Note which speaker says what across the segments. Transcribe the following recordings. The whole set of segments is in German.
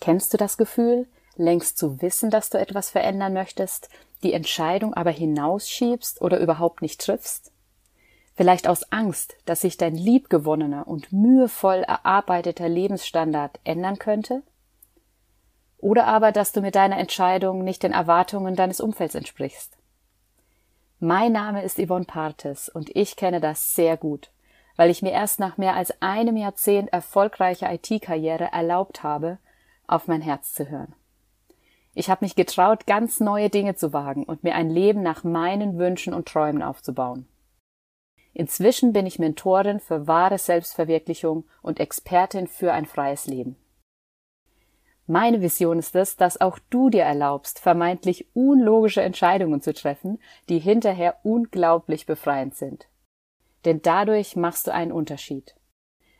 Speaker 1: Kennst du das Gefühl, längst zu wissen, dass du etwas verändern möchtest, die Entscheidung aber hinausschiebst oder überhaupt nicht triffst? Vielleicht aus Angst, dass sich dein liebgewonnener und mühevoll erarbeiteter Lebensstandard ändern könnte? Oder aber, dass du mit deiner Entscheidung nicht den Erwartungen deines Umfelds entsprichst? Mein Name ist Yvonne Partes und ich kenne das sehr gut, weil ich mir erst nach mehr als einem Jahrzehnt erfolgreicher IT-Karriere erlaubt habe, auf mein Herz zu hören. Ich habe mich getraut, ganz neue Dinge zu wagen und mir ein Leben nach meinen Wünschen und Träumen aufzubauen. Inzwischen bin ich Mentorin für wahre Selbstverwirklichung und Expertin für ein freies Leben. Meine Vision ist es, dass auch du dir erlaubst, vermeintlich unlogische Entscheidungen zu treffen, die hinterher unglaublich befreiend sind. Denn dadurch machst du einen Unterschied.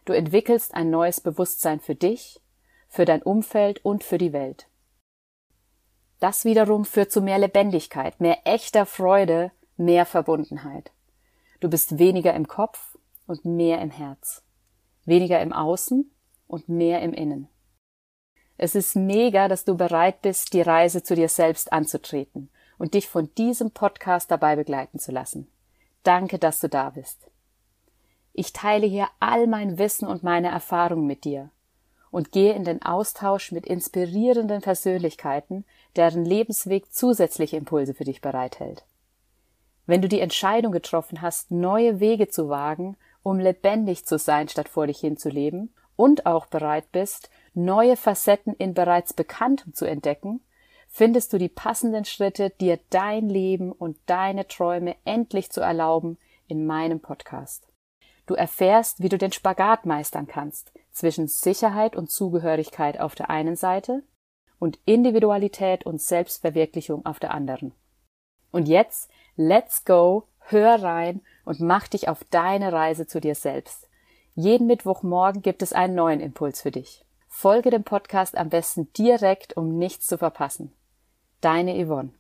Speaker 1: Du entwickelst ein neues Bewusstsein für dich, für dein Umfeld und für die Welt. Das wiederum führt zu mehr Lebendigkeit, mehr echter Freude, mehr Verbundenheit. Du bist weniger im Kopf und mehr im Herz, weniger im Außen und mehr im Innen. Es ist mega, dass du bereit bist, die Reise zu dir selbst anzutreten und dich von diesem Podcast dabei begleiten zu lassen. Danke, dass du da bist. Ich teile hier all mein Wissen und meine Erfahrungen mit dir und gehe in den Austausch mit inspirierenden Persönlichkeiten, deren Lebensweg zusätzliche Impulse für dich bereithält. Wenn du die Entscheidung getroffen hast, neue Wege zu wagen, um lebendig zu sein, statt vor dich hinzuleben, und auch bereit bist, neue Facetten in bereits Bekanntem zu entdecken, findest du die passenden Schritte, dir dein Leben und deine Träume endlich zu erlauben in meinem Podcast. Du erfährst, wie du den Spagat meistern kannst zwischen Sicherheit und Zugehörigkeit auf der einen Seite und Individualität und Selbstverwirklichung auf der anderen. Und jetzt, let's go, hör rein und mach dich auf deine Reise zu dir selbst. Jeden Mittwochmorgen gibt es einen neuen Impuls für dich. Folge dem Podcast am besten direkt, um nichts zu verpassen. Deine Yvonne.